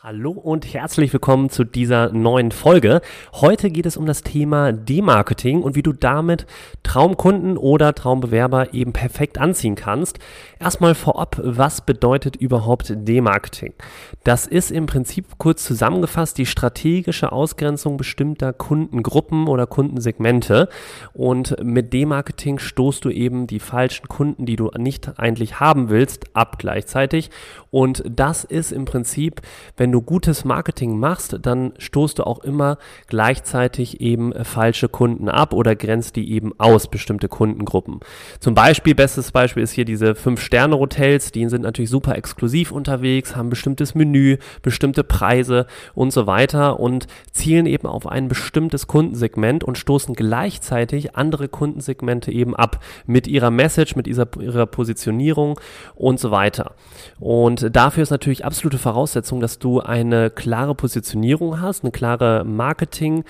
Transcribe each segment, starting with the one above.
Hallo und herzlich willkommen zu dieser neuen Folge. Heute geht es um das Thema Demarketing und wie du damit Traumkunden oder Traumbewerber eben perfekt anziehen kannst. Erstmal vorab, was bedeutet überhaupt Demarketing? Das ist im Prinzip kurz zusammengefasst die strategische Ausgrenzung bestimmter Kundengruppen oder Kundensegmente. Und mit Demarketing stoßt du eben die falschen Kunden, die du nicht eigentlich haben willst, ab gleichzeitig. Und das ist im Prinzip, wenn wenn du gutes Marketing machst, dann stoßt du auch immer gleichzeitig eben falsche Kunden ab oder grenzt die eben aus, bestimmte Kundengruppen. Zum Beispiel, bestes Beispiel ist hier diese Fünf-Sterne-Hotels, die sind natürlich super exklusiv unterwegs, haben bestimmtes Menü, bestimmte Preise und so weiter und zielen eben auf ein bestimmtes Kundensegment und stoßen gleichzeitig andere Kundensegmente eben ab mit ihrer Message, mit ihrer, ihrer Positionierung und so weiter. Und dafür ist natürlich absolute Voraussetzung, dass du eine klare Positionierung hast, eine klare Marketing-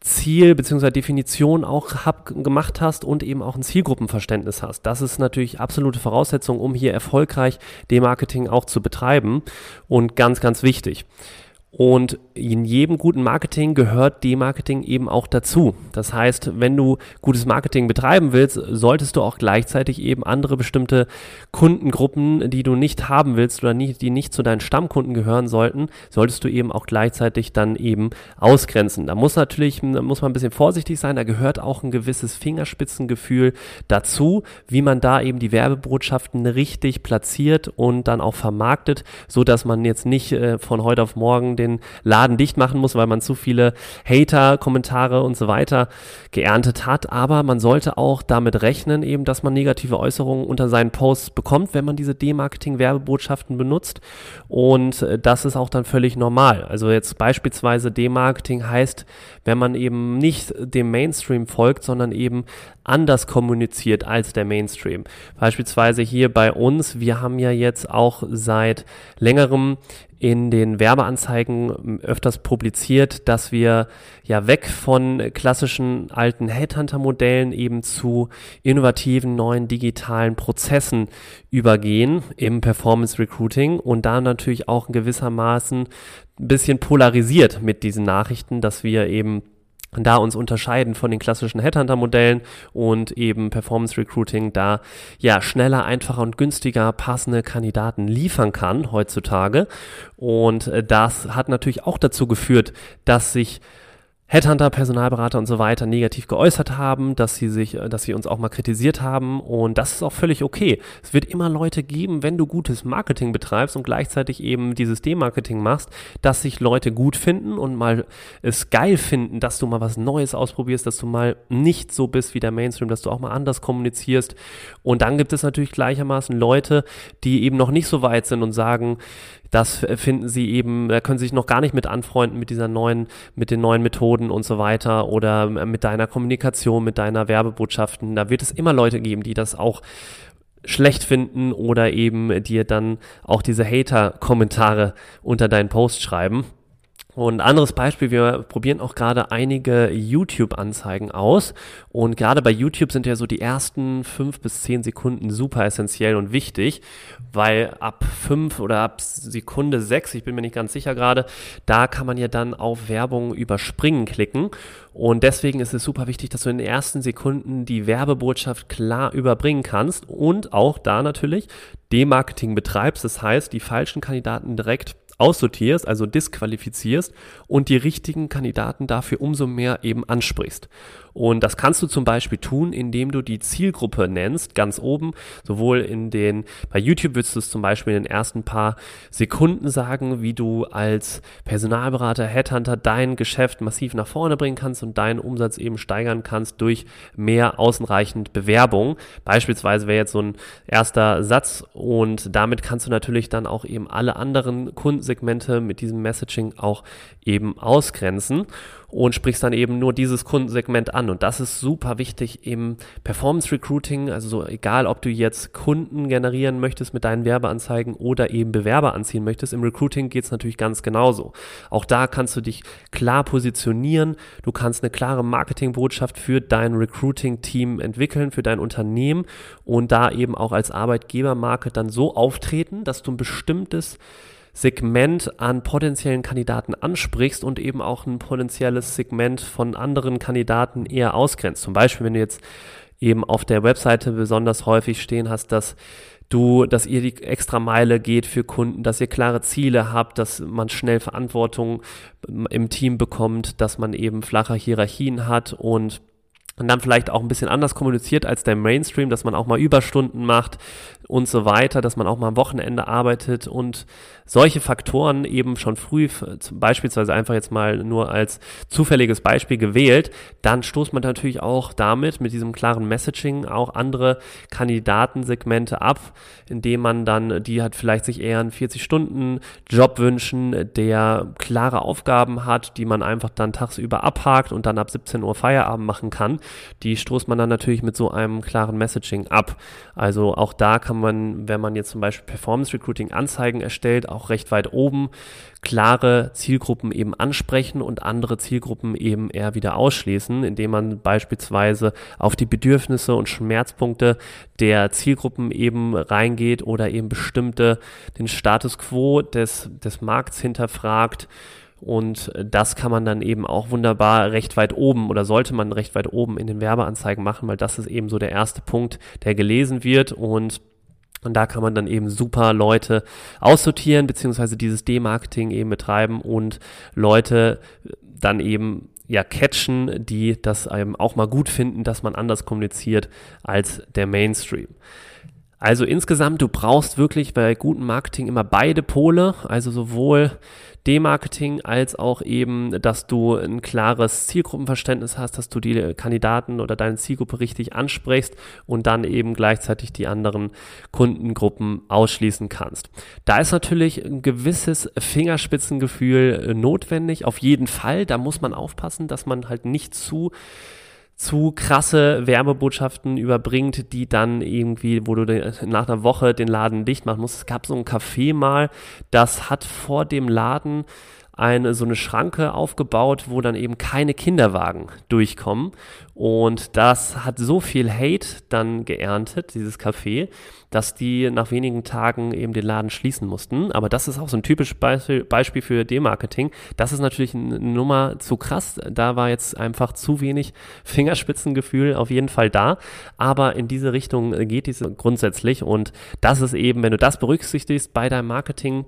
Ziel bzw. Definition auch hab, gemacht hast und eben auch ein Zielgruppenverständnis hast. Das ist natürlich absolute Voraussetzung, um hier erfolgreich Demarketing auch zu betreiben und ganz, ganz wichtig. Und in jedem guten Marketing gehört Demarketing eben auch dazu. Das heißt, wenn du gutes Marketing betreiben willst, solltest du auch gleichzeitig eben andere bestimmte Kundengruppen, die du nicht haben willst oder nicht, die nicht zu deinen Stammkunden gehören sollten, solltest du eben auch gleichzeitig dann eben ausgrenzen. Da muss natürlich, muss man ein bisschen vorsichtig sein. Da gehört auch ein gewisses Fingerspitzengefühl dazu, wie man da eben die Werbebotschaften richtig platziert und dann auch vermarktet, so dass man jetzt nicht äh, von heute auf morgen den Laden dicht machen muss, weil man zu viele Hater-Kommentare und so weiter geerntet hat. Aber man sollte auch damit rechnen, eben, dass man negative Äußerungen unter seinen Posts bekommt, wenn man diese Demarketing-Werbebotschaften benutzt. Und äh, das ist auch dann völlig normal. Also jetzt beispielsweise Demarketing heißt, wenn man eben nicht dem Mainstream folgt, sondern eben anders kommuniziert als der Mainstream. Beispielsweise hier bei uns, wir haben ja jetzt auch seit längerem in den Werbeanzeigen öfters publiziert, dass wir ja weg von klassischen alten Headhunter-Modellen eben zu innovativen neuen digitalen Prozessen übergehen im Performance Recruiting und da natürlich auch gewissermaßen ein bisschen polarisiert mit diesen Nachrichten, dass wir eben da uns unterscheiden von den klassischen Headhunter-Modellen und eben Performance Recruiting da ja schneller, einfacher und günstiger passende Kandidaten liefern kann heutzutage. Und äh, das hat natürlich auch dazu geführt, dass sich Headhunter, Personalberater und so weiter negativ geäußert haben, dass sie sich, äh, dass sie uns auch mal kritisiert haben und das ist auch völlig okay. Es wird immer Leute geben, wenn du gutes Marketing betreibst und gleichzeitig eben dieses D-Marketing machst, dass sich Leute gut finden und mal es geil finden, dass du mal was Neues ausprobierst, dass du mal nicht so bist wie der Mainstream, dass du auch mal anders kommunizierst. Und dann gibt es natürlich gleichermaßen Leute, die eben noch nicht so weit sind und sagen, das finden sie eben, da können sie sich noch gar nicht mit anfreunden mit dieser neuen, mit den neuen Methoden und so weiter oder mit deiner Kommunikation, mit deiner Werbebotschaften. Da wird es immer Leute geben, die das auch schlecht finden oder eben dir dann auch diese Hater-Kommentare unter deinen Post schreiben. Und anderes Beispiel, wir probieren auch gerade einige YouTube-Anzeigen aus. Und gerade bei YouTube sind ja so die ersten fünf bis zehn Sekunden super essentiell und wichtig, weil ab fünf oder ab Sekunde sechs, ich bin mir nicht ganz sicher gerade, da kann man ja dann auf Werbung überspringen klicken. Und deswegen ist es super wichtig, dass du in den ersten Sekunden die Werbebotschaft klar überbringen kannst und auch da natürlich Demarketing betreibst. Das heißt, die falschen Kandidaten direkt aussortierst, also disqualifizierst und die richtigen Kandidaten dafür umso mehr eben ansprichst. Und das kannst du zum Beispiel tun, indem du die Zielgruppe nennst, ganz oben, sowohl in den, bei YouTube würdest du es zum Beispiel in den ersten paar Sekunden sagen, wie du als Personalberater, Headhunter dein Geschäft massiv nach vorne bringen kannst und deinen Umsatz eben steigern kannst durch mehr außenreichend Bewerbung. Beispielsweise wäre jetzt so ein erster Satz und damit kannst du natürlich dann auch eben alle anderen Kundensegmente mit diesem Messaging auch eben ausgrenzen. Und sprichst dann eben nur dieses Kundensegment an. Und das ist super wichtig im Performance Recruiting. Also so egal, ob du jetzt Kunden generieren möchtest mit deinen Werbeanzeigen oder eben Bewerber anziehen möchtest. Im Recruiting geht es natürlich ganz genauso. Auch da kannst du dich klar positionieren. Du kannst eine klare Marketingbotschaft für dein Recruiting-Team entwickeln, für dein Unternehmen und da eben auch als Arbeitgebermarke dann so auftreten, dass du ein bestimmtes Segment an potenziellen Kandidaten ansprichst und eben auch ein potenzielles Segment von anderen Kandidaten eher ausgrenzt. Zum Beispiel, wenn du jetzt eben auf der Webseite besonders häufig stehen hast, dass du, dass ihr die extra Meile geht für Kunden, dass ihr klare Ziele habt, dass man schnell Verantwortung im Team bekommt, dass man eben flache Hierarchien hat und und dann vielleicht auch ein bisschen anders kommuniziert als der Mainstream, dass man auch mal Überstunden macht und so weiter, dass man auch mal am Wochenende arbeitet und solche Faktoren eben schon früh, beispielsweise einfach jetzt mal nur als zufälliges Beispiel gewählt, dann stoßt man natürlich auch damit, mit diesem klaren Messaging, auch andere Kandidatensegmente ab, indem man dann, die hat vielleicht sich eher einen 40-Stunden-Job wünschen, der klare Aufgaben hat, die man einfach dann tagsüber abhakt und dann ab 17 Uhr Feierabend machen kann. Die stoßt man dann natürlich mit so einem klaren Messaging ab. Also auch da kann man, wenn man jetzt zum Beispiel Performance Recruiting Anzeigen erstellt, auch recht weit oben, klare Zielgruppen eben ansprechen und andere Zielgruppen eben eher wieder ausschließen, indem man beispielsweise auf die Bedürfnisse und Schmerzpunkte der Zielgruppen eben reingeht oder eben bestimmte den Status quo des, des Markts hinterfragt. Und das kann man dann eben auch wunderbar recht weit oben oder sollte man recht weit oben in den Werbeanzeigen machen, weil das ist eben so der erste Punkt, der gelesen wird und und da kann man dann eben super Leute aussortieren, beziehungsweise dieses D-Marketing eben betreiben und Leute dann eben ja catchen, die das eben auch mal gut finden, dass man anders kommuniziert als der Mainstream. Also insgesamt, du brauchst wirklich bei gutem Marketing immer beide Pole, also sowohl D-Marketing als auch eben, dass du ein klares Zielgruppenverständnis hast, dass du die Kandidaten oder deine Zielgruppe richtig ansprichst und dann eben gleichzeitig die anderen Kundengruppen ausschließen kannst. Da ist natürlich ein gewisses Fingerspitzengefühl notwendig, auf jeden Fall. Da muss man aufpassen, dass man halt nicht zu zu krasse Werbebotschaften überbringt, die dann irgendwie, wo du nach einer Woche den Laden dicht machen musst. Es gab so ein Café mal, das hat vor dem Laden eine, so eine Schranke aufgebaut, wo dann eben keine Kinderwagen durchkommen. Und das hat so viel Hate dann geerntet, dieses Café, dass die nach wenigen Tagen eben den Laden schließen mussten. Aber das ist auch so ein typisches Beispiel, für Demarketing. Das ist natürlich eine Nummer zu krass. Da war jetzt einfach zu wenig Fingerspitzengefühl auf jeden Fall da. Aber in diese Richtung geht es grundsätzlich. Und das ist eben, wenn du das berücksichtigst bei deinem Marketing,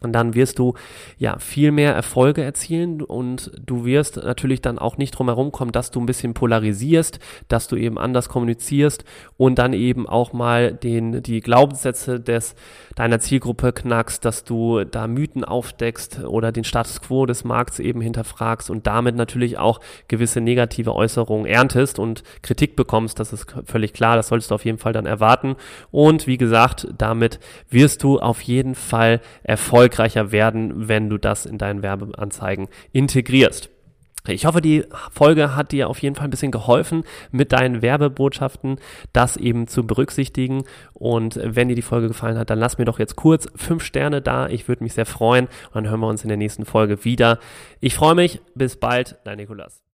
und dann wirst du ja viel mehr Erfolge erzielen und du wirst natürlich dann auch nicht drum herum kommen, dass du ein bisschen polarisierst, dass du eben anders kommunizierst und dann eben auch mal den, die Glaubenssätze des, deiner Zielgruppe knackst, dass du da Mythen aufdeckst oder den Status quo des Markts eben hinterfragst und damit natürlich auch gewisse negative Äußerungen erntest und Kritik bekommst. Das ist völlig klar. Das solltest du auf jeden Fall dann erwarten. Und wie gesagt, damit wirst du auf jeden Fall Erfolg erfolgreicher werden, wenn du das in deinen Werbeanzeigen integrierst. Ich hoffe, die Folge hat dir auf jeden Fall ein bisschen geholfen, mit deinen Werbebotschaften das eben zu berücksichtigen. Und wenn dir die Folge gefallen hat, dann lass mir doch jetzt kurz fünf Sterne da. Ich würde mich sehr freuen. Und dann hören wir uns in der nächsten Folge wieder. Ich freue mich. Bis bald. Dein Nikolas.